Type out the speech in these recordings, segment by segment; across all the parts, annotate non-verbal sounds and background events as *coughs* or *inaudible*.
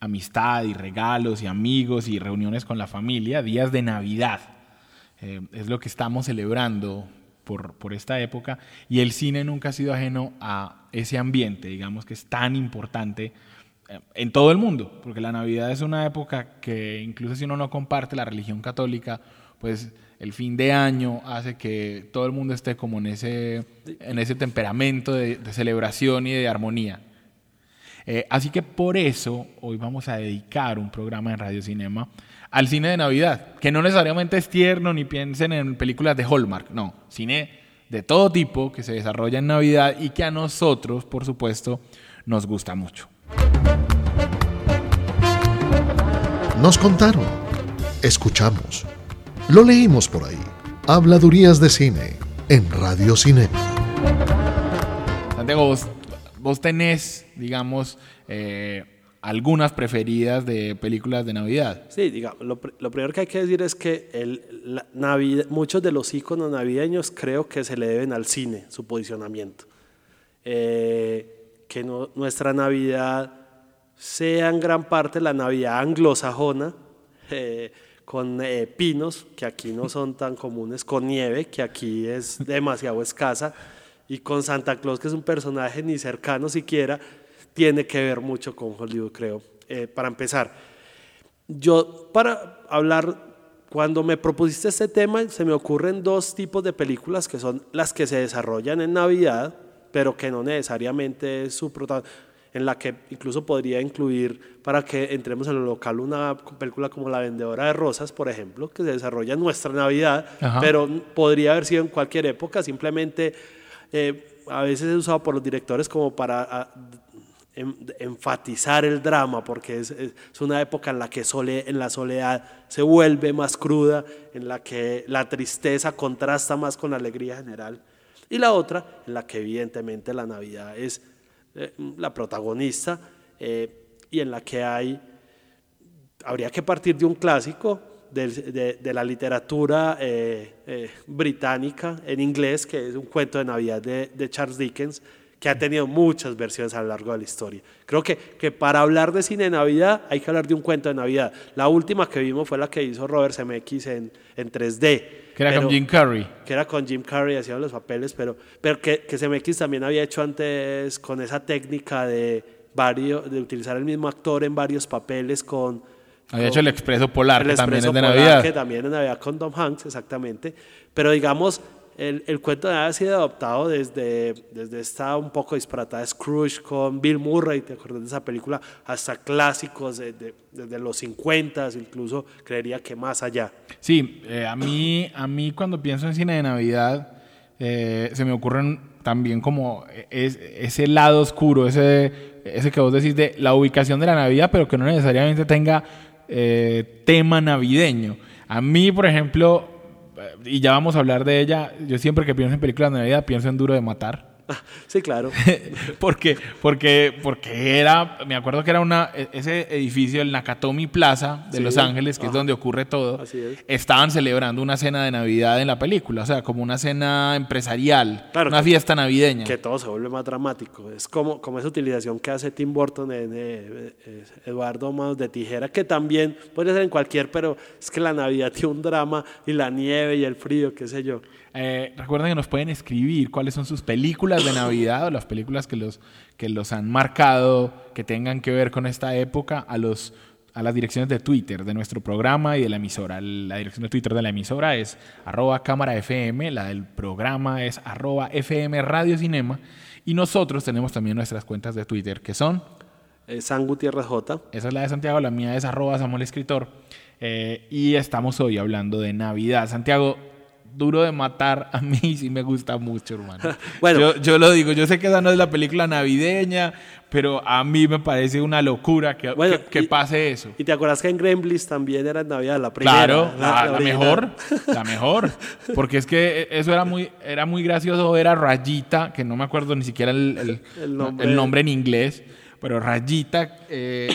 amistad y regalos y amigos y reuniones con la familia, días de Navidad. Eh, es lo que estamos celebrando por, por, esta época y el cine nunca ha sido ajeno a ese ambiente, digamos que es tan importante eh, en todo el mundo, porque la Navidad es una época que incluso si uno no comparte la religión católica, pues el fin de año hace que todo el mundo esté como en ese, en ese temperamento de, de celebración y de armonía. Eh, así que por eso hoy vamos a dedicar un programa en Radio Cinema al cine de Navidad, que no necesariamente es tierno ni piensen en películas de Hallmark, no, cine de todo tipo que se desarrolla en Navidad y que a nosotros, por supuesto, nos gusta mucho. Nos contaron, escuchamos, lo leímos por ahí. Habladurías de cine en Radio Cinema. Santiago, vos vos tenés, digamos, eh, algunas preferidas de películas de Navidad. Sí, digamos, lo, lo, primero que hay que decir es que el, la Navidad, muchos de los iconos navideños creo que se le deben al cine, su posicionamiento. Eh, que no, nuestra Navidad sea en gran parte la Navidad anglosajona, eh, con eh, pinos, que aquí no son tan comunes, con nieve, que aquí es demasiado escasa y con Santa Claus, que es un personaje ni cercano siquiera, tiene que ver mucho con Hollywood, creo. Eh, para empezar, yo para hablar, cuando me propusiste este tema, se me ocurren dos tipos de películas que son las que se desarrollan en Navidad, pero que no necesariamente es su protagonista en la que incluso podría incluir, para que entremos en lo local, una película como La Vendedora de Rosas, por ejemplo, que se desarrolla en nuestra Navidad, Ajá. pero podría haber sido en cualquier época, simplemente eh, a veces es usado por los directores como para a, em, enfatizar el drama, porque es, es, una época en la que en la soledad se vuelve más cruda, en la que la tristeza contrasta más con la alegría general. Y la otra, en la que evidentemente la Navidad es eh, la protagonista eh, y en la que hay, habría que partir de un clásico, de, de, de, la literatura eh, eh, británica en inglés, que es un cuento de Navidad de, de, Charles Dickens, que ha tenido muchas versiones a lo largo de la historia. Creo que, que para hablar de cine de Navidad hay que hablar de un cuento de Navidad. La última que vimos fue la que hizo Robert Zemeckis en, en 3D. Que era pero, con Jim Carrey. Que era con Jim Carrey, hacía los papeles, pero, pero que, que Zemeckis también había hecho antes con esa técnica de, varios, de utilizar el mismo actor en varios papeles con había hecho el Expreso Polar, el que también es de Polar, Navidad. Que también es de Navidad con Tom Hanks, exactamente. Pero digamos, el, el cuento de Navidad ha sido adoptado desde, desde esta un poco disparatada Scrooge con Bill Murray, ¿te acuerdas de esa película? Hasta clásicos de, de, desde los 50, incluso creería que más allá. Sí, eh, a, mí, a mí cuando pienso en cine de Navidad, eh, se me ocurren también como es, ese lado oscuro, ese, ese que vos decís de la ubicación de la Navidad, pero que no necesariamente tenga eh, tema navideño. A mí, por ejemplo, y ya vamos a hablar de ella, yo siempre que pienso en películas de Navidad pienso en Duro de Matar. *laughs* Sí, claro. *laughs* porque, porque, porque era, me acuerdo que era una, ese edificio, el Nakatomi Plaza de sí. Los Ángeles, que Ajá. es donde ocurre todo, Así es. estaban celebrando una cena de Navidad en la película, o sea, como una cena empresarial, Claro, una que- fiesta navideña. Que todo se vuelve más dramático. Es como, como esa utilización que hace Tim Burton en eh, eh, Eduardo Manos de Tijera, que también puede ser en cualquier, pero es que la Navidad tiene un drama y la nieve y el frío, qué sé yo. Eh, recuerden que nos pueden escribir cuáles son sus películas de Navidad o las películas que los, que los han marcado, que tengan que ver con esta época, a, los, a las direcciones de Twitter de nuestro programa y de la emisora. La dirección de Twitter de la emisora es arroba cámara FM, la del programa es arroba FM Radio Cinema y nosotros tenemos también nuestras cuentas de Twitter que son... Eh, San Gutiérrez J. Esa es la de Santiago, la mía es arroba Samuel Escritor. Eh, y estamos hoy hablando de Navidad. Santiago, Duro de matar a mí sí me gusta mucho, hermano. *laughs* bueno, yo, yo, lo digo, yo sé que esa no es la película navideña, pero a mí me parece una locura que, que, pase eso. Y te acuerdas que en Gremlins también era Navidad la primera. Claro, la, mejor, *laughs* la mejor, porque es que eso era muy, era muy gracioso, era Rayita, que no me acuerdo ni siquiera el, el, *laughs* nombre. en inglés, pero Rayita... Eh,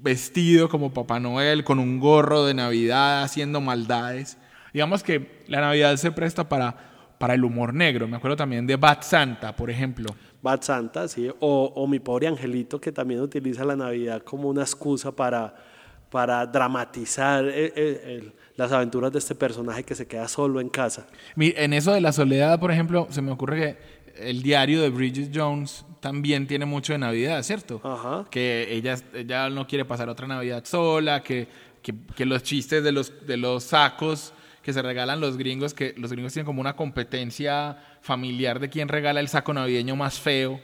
vestido como Papá Noel, con un gorro de Navidad, haciendo maldades. Digamos que la Navidad se presta para, para el humor negro. Me acuerdo también de Bad Santa, por ejemplo. Bad Santa, sí. O, Mi Pobre Angelito, que también utiliza la Navidad como una excusa para, para dramatizar eh, eh, las aventuras de este personaje que se queda solo en casa. En eso de la soledad, por ejemplo, se me ocurre que el diario de Bridget Jones también tiene mucho de Navidad, ¿cierto? Ajá. Que ella, ella no quiere pasar otra Navidad sola, que, que, los chistes de los, de los sacos que se regalan los gringos, que los gringos tienen como una competencia familiar de quién regala el saco navideño más feo.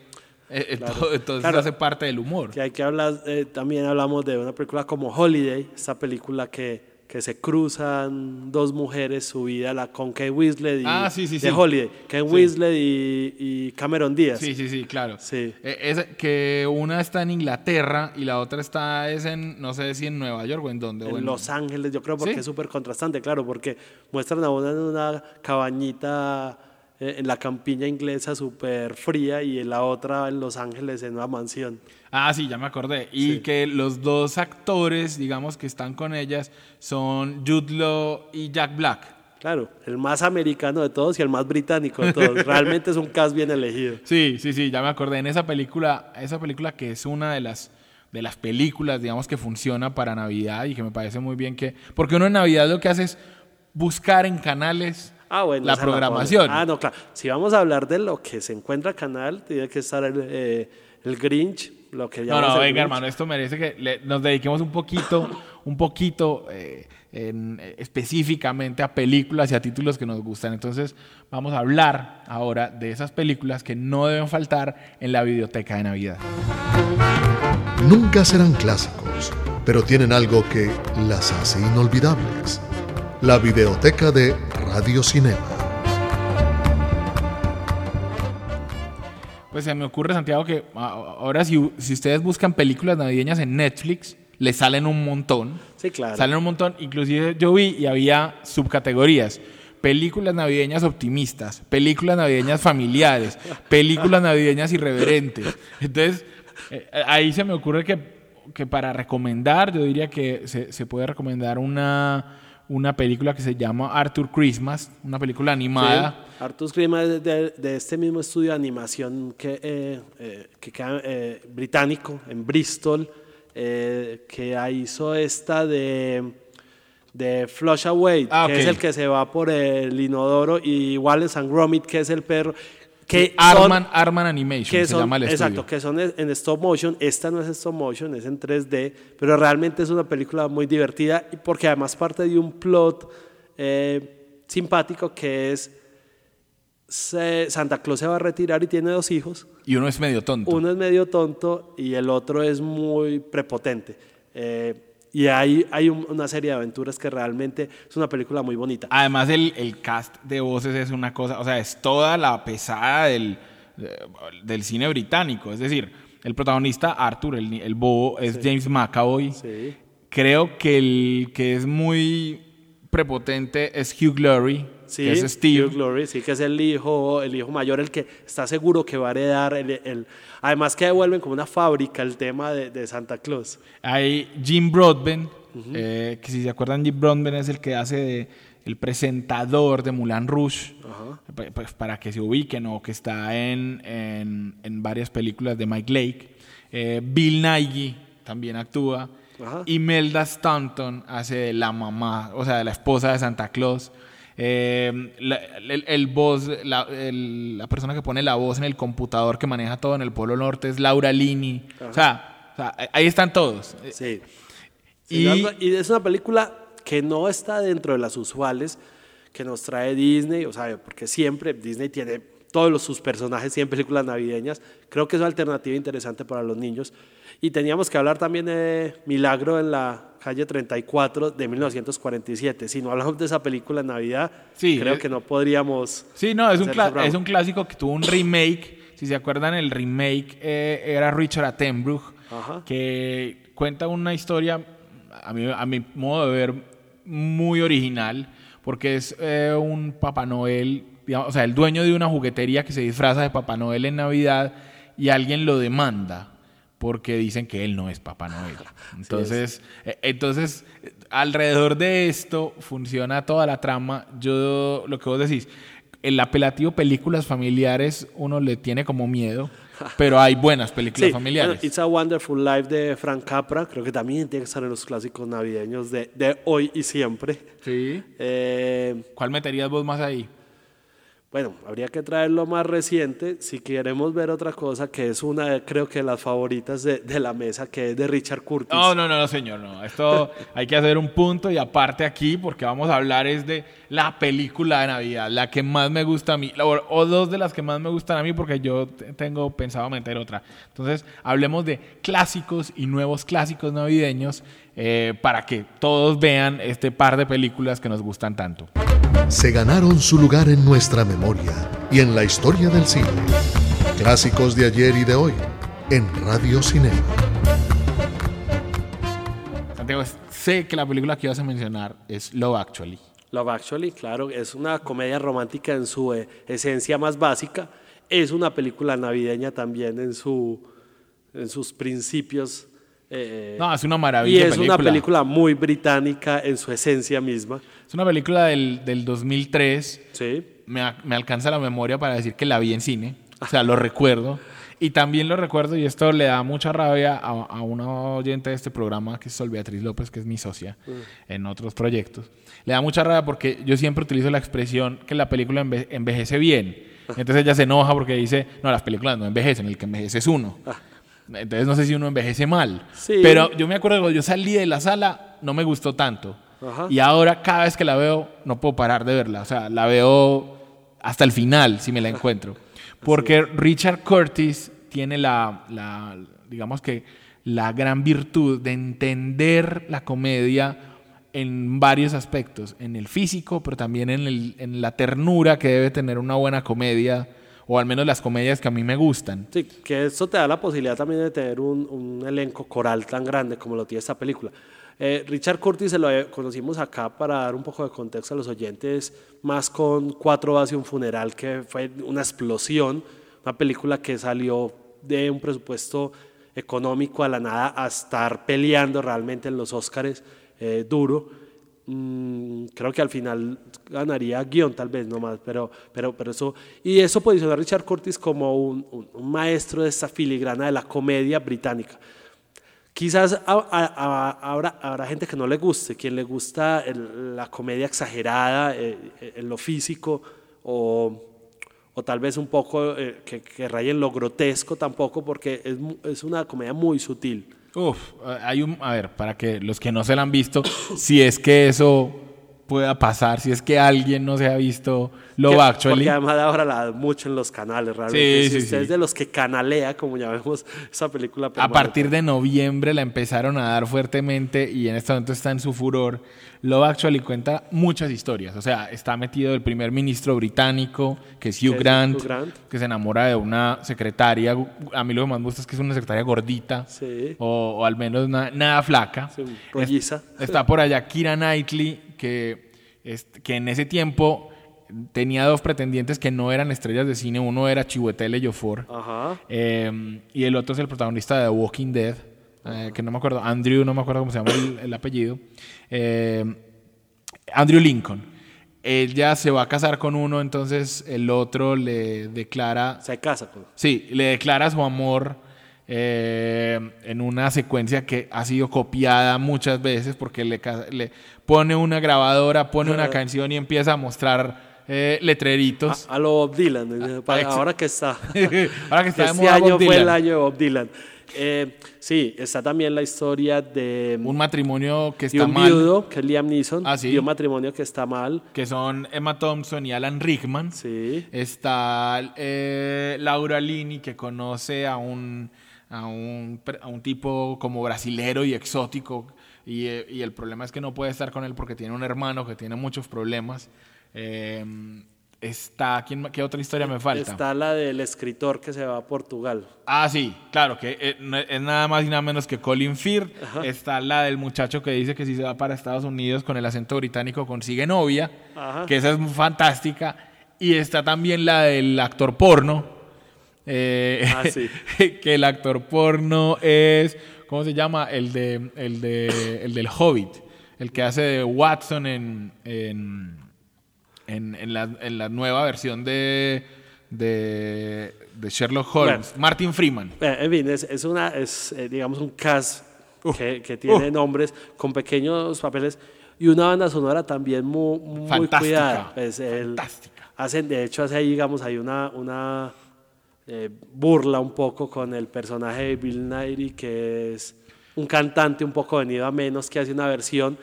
Eh, eh, entonces hace parte del humor. Que hay que hablar, eh, también hablamos de una película como Holiday, esa película que que se cruzan dos mujeres su vida con Kate Winslet y ah, sí, sí, de Holiday, Kate Winslet y, Cameron Díaz. Sí, sí, sí, claro. Sí. Es que una está en Inglaterra y la otra está es en no sé si en Nueva York o en dónde. En, Los Ángeles, yo creo porque es súper contrastante, claro, porque muestran a una en una cabañita en la campiña inglesa súper fría y en la otra en Los Ángeles en una mansión. Ah, sí, ya me acordé. Y que los dos actores, digamos, que están con ellas son Jude Law y Jack Black. Claro, el más americano de todos y el más británico de todos. *laughs* Realmente es un cast bien elegido. Sí, sí, sí, ya me acordé. En esa película, esa película que es una de las de las películas, digamos, que funciona para Navidad y que me parece muy bien que... Porque uno en Navidad lo que hace es buscar en canales ah, la programación. ah, no, claro. Si vamos a hablar de lo que se encuentra canal, tiene que estar el, eh, el Grinch, lo que No, no, venga, hermano, esto merece que nos dediquemos un poquito, *laughs* un poquito eh, específicamente a películas y a títulos que nos gustan. Entonces, vamos a hablar ahora de esas películas que no deben faltar en la biblioteca de Navidad. Nunca serán clásicos, pero tienen algo que las hace inolvidables. La videoteca de Radio Cinema. Pues se me ocurre, Santiago, que ahora si, si ustedes buscan películas navideñas en Netflix, les salen un montón. Sí, claro. Salen un montón. Inclusive yo vi y había subcategorías. Películas navideñas optimistas, películas navideñas familiares, *laughs* películas navideñas irreverentes. Entonces, eh, ahí se me ocurre que, que, para recomendar, yo diría que se, se puede recomendar una una película que se llama Arthur Christmas, una película animada. Arthur Christmas es de, este mismo estudio de animación que, eh, eh, que eh, británico, en Bristol, que hizo esta de, de Flush Away, ah, que es el que se va por el inodoro, y Wallace and Gromit, que es el perro. Que Arman, Arman Animation que se llama el Exacto, que son en stop motion. Esta no es stop motion, es en 3D, pero realmente es una película muy divertida porque además parte de un plot eh, simpático que es Santa Claus se va a retirar y tiene dos hijos. Y uno es medio tonto. Uno es medio tonto y el otro es muy prepotente. Eh, y hay, hay una serie de aventuras que realmente es una película muy bonita. Además, el, el cast de voces es una cosa, o sea, es toda la pesada del, del cine británico. Es decir, el protagonista, Arthur, el, el bobo, es James McAvoy. Sí. Creo que el que es muy prepotente es Hugh Glory, sí, es Steve. Glory, sí, que es el hijo, el hijo mayor, el que está seguro que va a heredar. El, además que devuelven como una fábrica el tema de, Santa Claus. Hay Jim Broadbent, eh, que si se acuerdan, Jim Broadbent es el que hace de, el presentador de Mulan Rouge, pues, para que se ubiquen, o que está en, en, varias películas de Mike Lake. Eh, Bill Nighy también actúa. Y Melda Stanton hace de la mamá, o sea, de la esposa de Santa Claus. Eh, el, voz, la, la, persona que pone la voz en el computador que maneja todo en el Polo Norte es Laura Lini. O sea, ahí están todos. Sí. Y, es una película que no está dentro de las usuales que nos trae Disney, o sea, porque siempre Disney tiene todos los, sus personajes tienen películas navideñas. Creo que es una alternativa interesante para los niños. Y teníamos que hablar también de Milagro en la calle 34 de 1947. Si no hablamos de esa película en Navidad, Sí, creo eh, que no podríamos... Sí, no, es un, es un clásico que tuvo un remake. Si se acuerdan, el remake eh, era Richard Attenborough, Ajá. que cuenta una historia, a mi, a mi modo de ver, muy original, porque es eh, un Papá Noel, digamos, o sea, el dueño de una juguetería que se disfraza de Papá Noel en Navidad y alguien lo demanda porque dicen que él no es Papá Noel. *laughs* Entonces, eh, entonces alrededor de esto funciona toda la trama. Yo, lo que vos decís, el apelativo películas familiares uno le tiene como miedo, *laughs* pero hay buenas películas Sí, familiares. It's a Wonderful Life de Frank Capra, creo que también tiene que estar en los clásicos navideños de, de hoy y siempre. sí. Eh, ¿Cuál meterías vos más ahí? Bueno, habría que traer lo más reciente si queremos ver otra cosa que es una, de, creo que las favoritas de, de la mesa, que es de Richard Curtis. No, no, no, no, señor, no. Esto *laughs* hay que hacer un punto y aparte aquí, porque vamos a hablar es de la película de Navidad, la que más me gusta a mí, o, o dos de las que más me gustan a mí, porque yo te- tengo pensado meter otra. Entonces, hablemos de clásicos y nuevos clásicos navideños eh, para que todos vean este par de películas que nos gustan tanto. se ganaron su lugar en nuestra memoria y en la historia del cine. Clásicos de ayer y de hoy en Radio Cinema. Santiago, sé que la película que ibas a mencionar es Love Actually. Love Actually, claro, es una comedia romántica en su eh, esencia más básica. Es una película navideña también en, su, en sus principios. Eh, No, es una y maravilla. es una película muy británica en su esencia misma. Es una película del, del 2003. Sí. me, me alcanza la memoria para decir que la vi en cine. O sea, lo recuerdo. Y también lo recuerdo, y esto le da mucha rabia a, a una oyente de este programa, que es Sol Beatriz López, que es mi socia en otros proyectos. Le da mucha rabia porque yo siempre utilizo la expresión que la película enve- envejece bien. Entonces ella se enoja porque dice, no, las películas no envejecen, el que envejece es uno. Entonces no sé si uno envejece mal. Sí. Pero yo me acuerdo cuando yo salí de la sala, no me gustó tanto. Ajá. Y ahora cada vez que la veo, no puedo parar de verla. O sea, la veo hasta el final si me la encuentro. *laughs* Porque Richard Curtis tiene la, la, digamos que, la gran virtud de entender la comedia en varios aspectos, en el físico, pero también en, el- en la ternura que debe tener una buena comedia, o al menos las comedias que a mí me gustan. Sí, que eso te da la posibilidad también de tener un, un elenco coral tan grande como lo tiene esta película. Eh, Richard Curtis se lo conocimos acá para dar un poco de contexto a los oyentes, más con Cuatro y un Funeral, que fue una explosión, una película que salió de un presupuesto económico a la nada a estar peleando realmente en los Óscares eh, duro. Mm, creo que al final ganaría guion tal vez nomás, pero, pero, pero eso... Y eso posiciona a Richard Curtis como un, un- un maestro de esta filigrana de la comedia británica. Quizás habrá, habrá gente que no le guste, quien le gusta el- la comedia exagerada eh, eh, en lo físico o, o tal vez un poco eh, que, que raye en lo grotesco tampoco, porque es, es una comedia muy sutil. Uf, hay un, a ver, para que los que no se la han visto, *coughs* si es que eso pueda pasar, si es que alguien no se ha visto Love Que- Actually. Porque además ahora la dan mucho en los canales, realmente. Sí, si sí, usted sí. es de los que canalea, como llamemos esa película. A permanente. partir de noviembre la empezaron a dar fuertemente y en este momento está en su furor. Love Actually cuenta muchas historias. O sea, está metido el primer ministro británico, que es Hugh, Grant, Hugh Grant. que se enamora de una secretaria. A mí lo que más me gusta es que es una secretaria gordita, Sí. o, o al menos na- nada flaca. Es- está por allá Kira Knightley, que, es- que en ese tiempo de. Eh, de eh. Eh, a eh, en una secuencia que ha sido copiada muchas veces porque le, le pone una grabadora, pone una canción y empieza a mostrar eh, letreritos. A lo Bob Dylan, eh, para- ex- ahora que está. *laughs* Ahora que está de *laughs* este moda año Bob fue el año de Bob Dylan. Eh, sí, está también la historia de Un matrimonio que de está un mal, viudo, que es Liam Neeson, Ah, sí. y un matrimonio que está mal. que son Emma Thompson y Alan Rickman. Sí. Está eh, Laura Lini, que conoce a un, a, un, a un tipo como brasilero y exótico. Y, eh, y el problema es que no puede estar con él porque tiene un hermano que tiene muchos problemas. Eh, está, ¿quién, ¿qué otra historia me falta? Está la del escritor que se va a Portugal. Ah, sí, claro, que eh, es nada más y nada menos que Colin Firth. Está la del muchacho que dice que si se va para Estados Unidos con el acento británico consigue novia, Ajá. que esa es fantástica. Y está también la del actor porno. Eh, Ah, sí. *laughs* que el actor porno es, ¿cómo se llama? El, de, el, de, el del Hobbit, el que hace de Watson en, en, en, en la, en la nueva versión de, de, de Sherlock Holmes, Bueno. Martin Freeman. Eh, En fin, es, es una, es, eh, digamos, un cast que, que tiene nombres con pequeños papeles y una banda sonora también muy, muy Fantástica, cuidada. Pues, el- fantástica. Hacen, de hecho, hace ahí, digamos, hay una, una eh, burla un poco con el personaje de Bill Nighy, que es un cantante un poco venido a menos, que hace una versión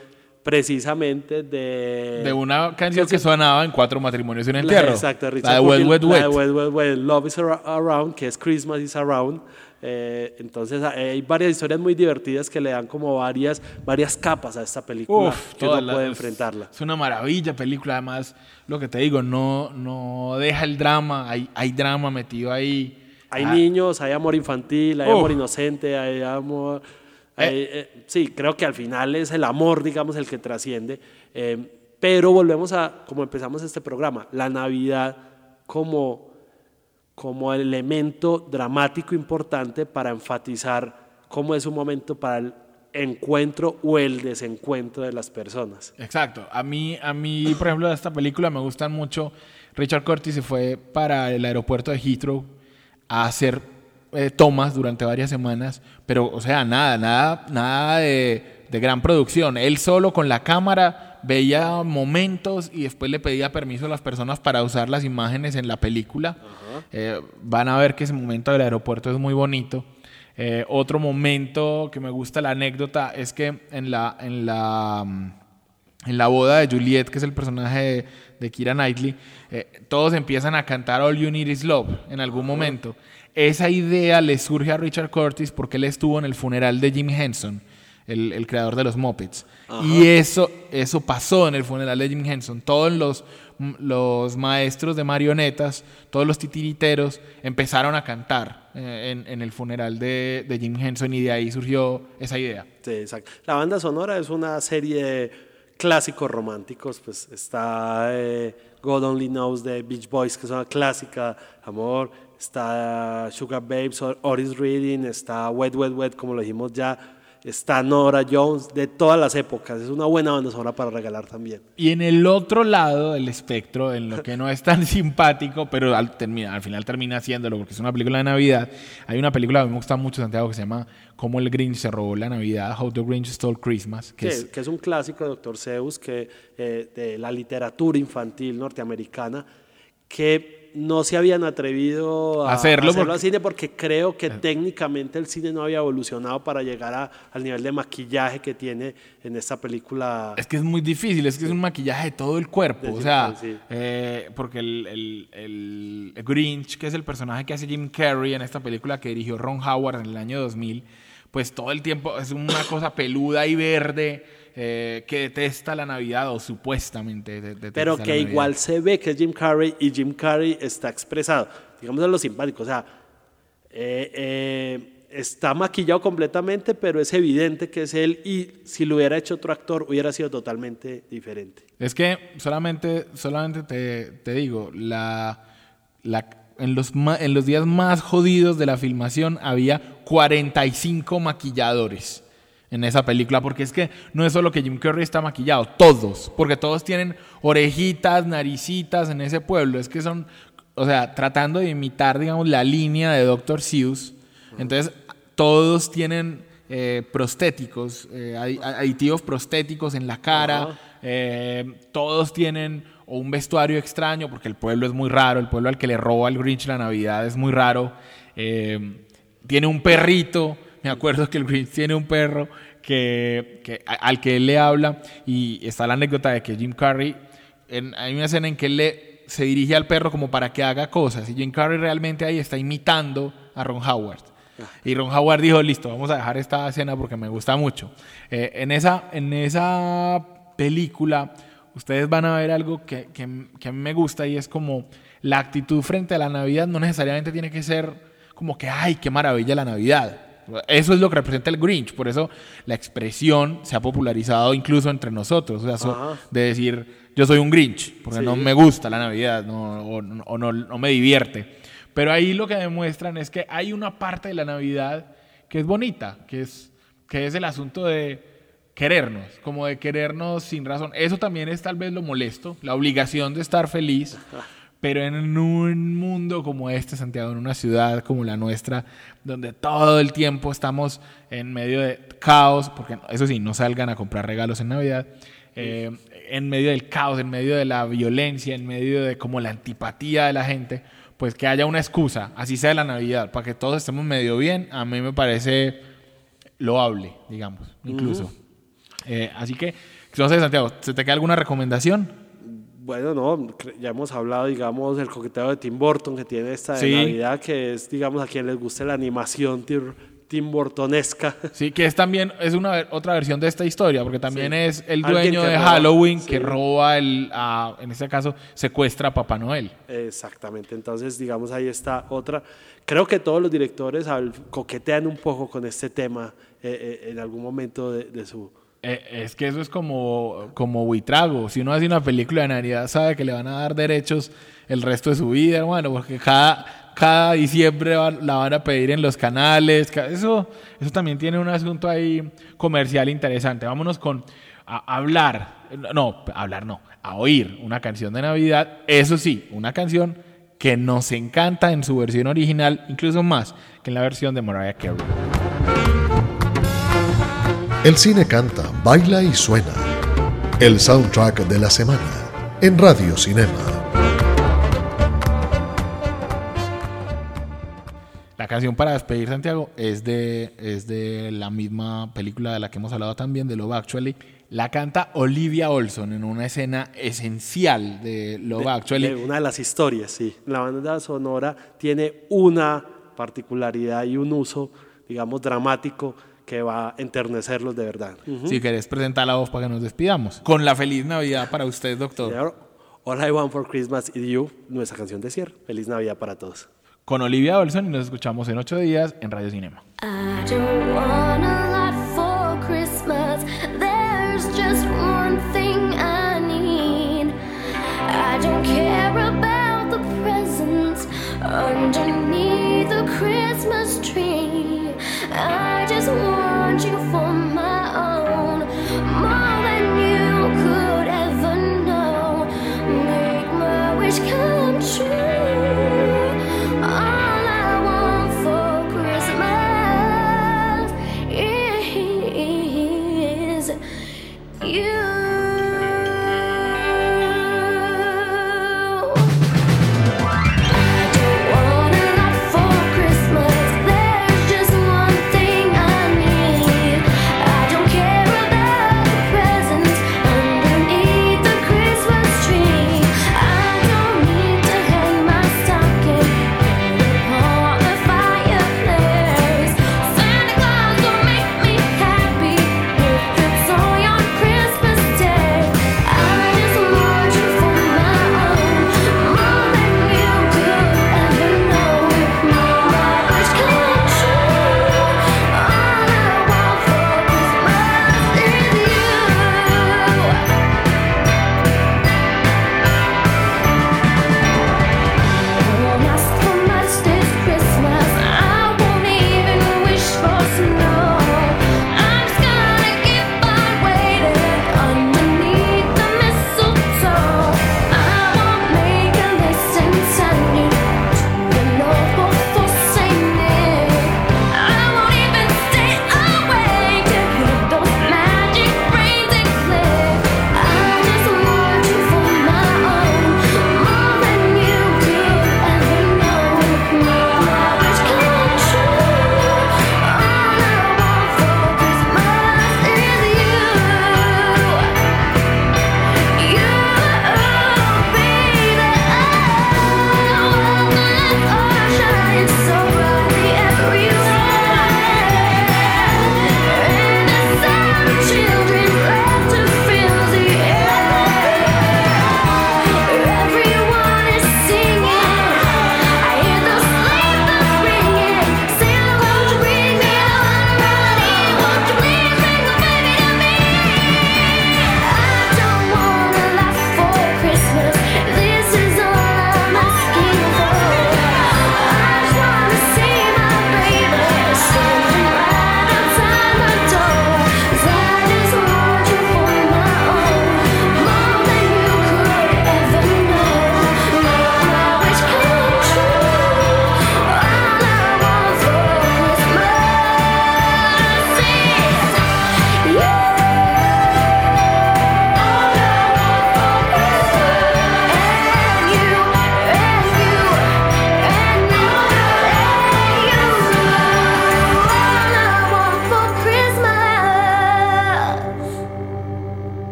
precisamente de... De una canción que sí. sonaba en cuatro matrimonios y un La- entierro. exacto, la Richard de Wet, Pumpkin, Wet, la de Wet. Wet, Wet, Wet, Love is Ar- Around, que es Christmas is Around. Eh, entonces eh, hay varias historias muy divertidas que le dan como varias, varias capas a esta película Uf, que la- puede es- enfrentarla. Es una maravilla película, además, lo que te digo, no, no deja el drama, hay, hay drama metido ahí. Hay Ah, niños, hay amor infantil, hay Uf. amor inocente, hay amor... hay- eh, sí, creo que al final es el amor, digamos, el que trasciende. Eh, pero volvemos a, como empezamos este programa, la Navidad como, como elemento dramático importante para enfatizar cómo es un momento para el encuentro o el desencuentro de las personas. Exacto. A mí, a mí, por ejemplo, de esta película me gustan mucho. Richard Curtis se fue para el aeropuerto de Heathrow a hacer eh, tomas durante varias semanas, pero, o sea, nada, nada, nada de, de gran producción. Él solo con la cámara veía momentos y después le pedía permiso a las personas para usar las imágenes en la película. Eh, van a ver que ese momento del aeropuerto es muy bonito. Eh, otro momento que me gusta la anécdota es que en la, en la, mm, en la boda de Juliet, que es el personaje de, de Kira Knightley, eh, todos empiezan a cantar All You Need Is Love en algún momento. Esa idea le surge a Richard Curtis porque él estuvo en el funeral de Jim Henson, el, el creador de los Muppets. Y eso, eso pasó en el funeral de Jim Henson. Todos los, los maestros de marionetas, todos los titiriteros empezaron a cantar eh, en, en el funeral de, de Jim Henson y de ahí surgió esa idea. Sí, exacto. La banda sonora es una serie de clásicos románticos, pues está eh, God Only Knows de Beach Boys, que es una clásica, amor, está Sugar Babes, Or- Otis Reading, está Wet Wet Wet, como lo dijimos ya, está Nora Jones, de todas las épocas, es una buena banda sonora para regalar también. Y en el otro lado del espectro, en lo que no es tan *laughs* simpático, pero al, termina- al final termina haciéndolo porque es una película de Navidad, hay una película que me gusta mucho, Santiago, que se llama Cómo el Grinch se robó la Navidad, How the Grinch Stole Christmas, que es que es un clásico de Dr. Seuss que, eh, de la literatura infantil norteamericana que no se habían atrevido a Hacerlo hacerlo porque- al cine porque creo que técnicamente el cine no había evolucionado para llegar a- al nivel de maquillaje que tiene en esta película. Es que es muy difícil, es que es un maquillaje de todo el cuerpo. De o sea, sí. eh, porque el, el- el Grinch, que es el personaje que hace Jim Carrey en esta película que dirigió Ron Howard en el año 2000, pues todo el tiempo es una cosa peluda y verde eh, que detesta la Navidad o supuestamente de- detesta pero que igual se ve que es Jim Carrey y Jim Carrey está expresado. Digamos en lo simpático, o sea, eh, eh, está maquillado completamente, pero es evidente que es él y si lo hubiera hecho otro actor hubiera sido totalmente diferente. Es que solamente, solamente te, te digo, la, la- en, los, en los días más jodidos de la filmación había 45 maquilladores en esa película, porque es que no es solo que Jim Carrey está maquillado, todos, porque todos tienen orejitas, naricitas en ese pueblo, es que son, o sea, tratando de imitar, digamos, la línea de Dr. Seuss, entonces todos tienen eh, prostéticos, eh, adi- aditivos prostéticos en la cara, eh, todos tienen o un vestuario extraño, porque el pueblo es muy raro, el pueblo al que le roba el Grinch la Navidad es muy raro. eh, tiene un perrito, me acuerdo que el Grinch tiene un perro que, que al que él le habla y está la anécdota de que Jim Carrey, en, hay una escena en que él le, se dirige al perro como para que haga cosas y Jim Carrey realmente ahí está imitando a Ron Howard. Y Ron Howard dijo, listo, vamos a dejar esta escena porque me gusta mucho. Eh, en, esa, en esa película ustedes van a ver algo que, que, que, a mí me gusta y es como la actitud frente a la Navidad no necesariamente tiene que ser como que, ay, qué maravilla la Navidad. Eso es lo que representa el Grinch, por eso la expresión se ha popularizado incluso entre nosotros, o sea, de decir yo soy un Grinch, porque no me gusta la Navidad no, o, o no, no me divierte. Pero ahí lo que demuestran es que hay una parte de la Navidad que es bonita, que es, que es el asunto de querernos, como de querernos sin razón. Eso también es tal vez lo molesto, la obligación de estar feliz. Pero en un mundo como este, Santiago, en una ciudad como la nuestra, donde todo el tiempo estamos en medio de caos, porque eso sí, no salgan a comprar regalos en Navidad, eh, en medio del caos, en medio de la violencia, en medio de como la antipatía de la gente, pues que haya una excusa, así sea la Navidad, para que todos estemos medio bien, a mí me parece loable, digamos, incluso. eh, así que, no sé, Santiago, ¿se te queda alguna recomendación? Bueno, no, ya hemos hablado, digamos, del coqueteo de Tim Burton, que tiene esta de Sí. Navidad, que es, digamos, a quien les guste la animación Tim, Tim Burtonesca. Sí, que es también, es una otra versión de esta historia, porque también Sí. es el dueño de roba, Halloween sí. que roba el, a- en este caso, secuestra a Papá Noel. Exactamente, entonces, digamos, ahí está otra. Creo que todos los directores al- coquetean un poco con este tema eh, eh, en algún momento de, de su... Eh, es que eso es como, como buitrago. Si uno hace una película de Navidad, sabe que le van a dar derechos el resto de su vida, hermano, porque cada, cada diciembre la van a pedir en los canales. ca- Eso, eso también tiene un asunto ahí comercial interesante. Vámonos con a hablar, no, hablar no, a oír una canción de Navidad. Eso sí, una canción que nos encanta en su versión original, incluso más que en la versión de Mariah Carey. El cine canta, baila y suena. El soundtrack de la semana en Radio Cinema. La canción para despedir Santiago es de, es de la misma película de la que hemos hablado también, de Love Actually. La canta Olivia Olson en una escena esencial de Love Actually. de una de las historias, sí. La banda sonora tiene una particularidad y un uso, digamos, dramático que va a enternecerlos de verdad. Ujú. Si querés presentar la voz para que nos despidamos. Con la feliz Navidad para usted, doctor. ahora, All I Want for Christmas is You, nuestra canción de cierre. Feliz Navidad para todos. Con Olivia Olson y nos escuchamos en ocho días en Radio Cinema. I don't want a lot for Christmas. There's just one thing I need. I don't care about the presents underneath the Christmas tree. I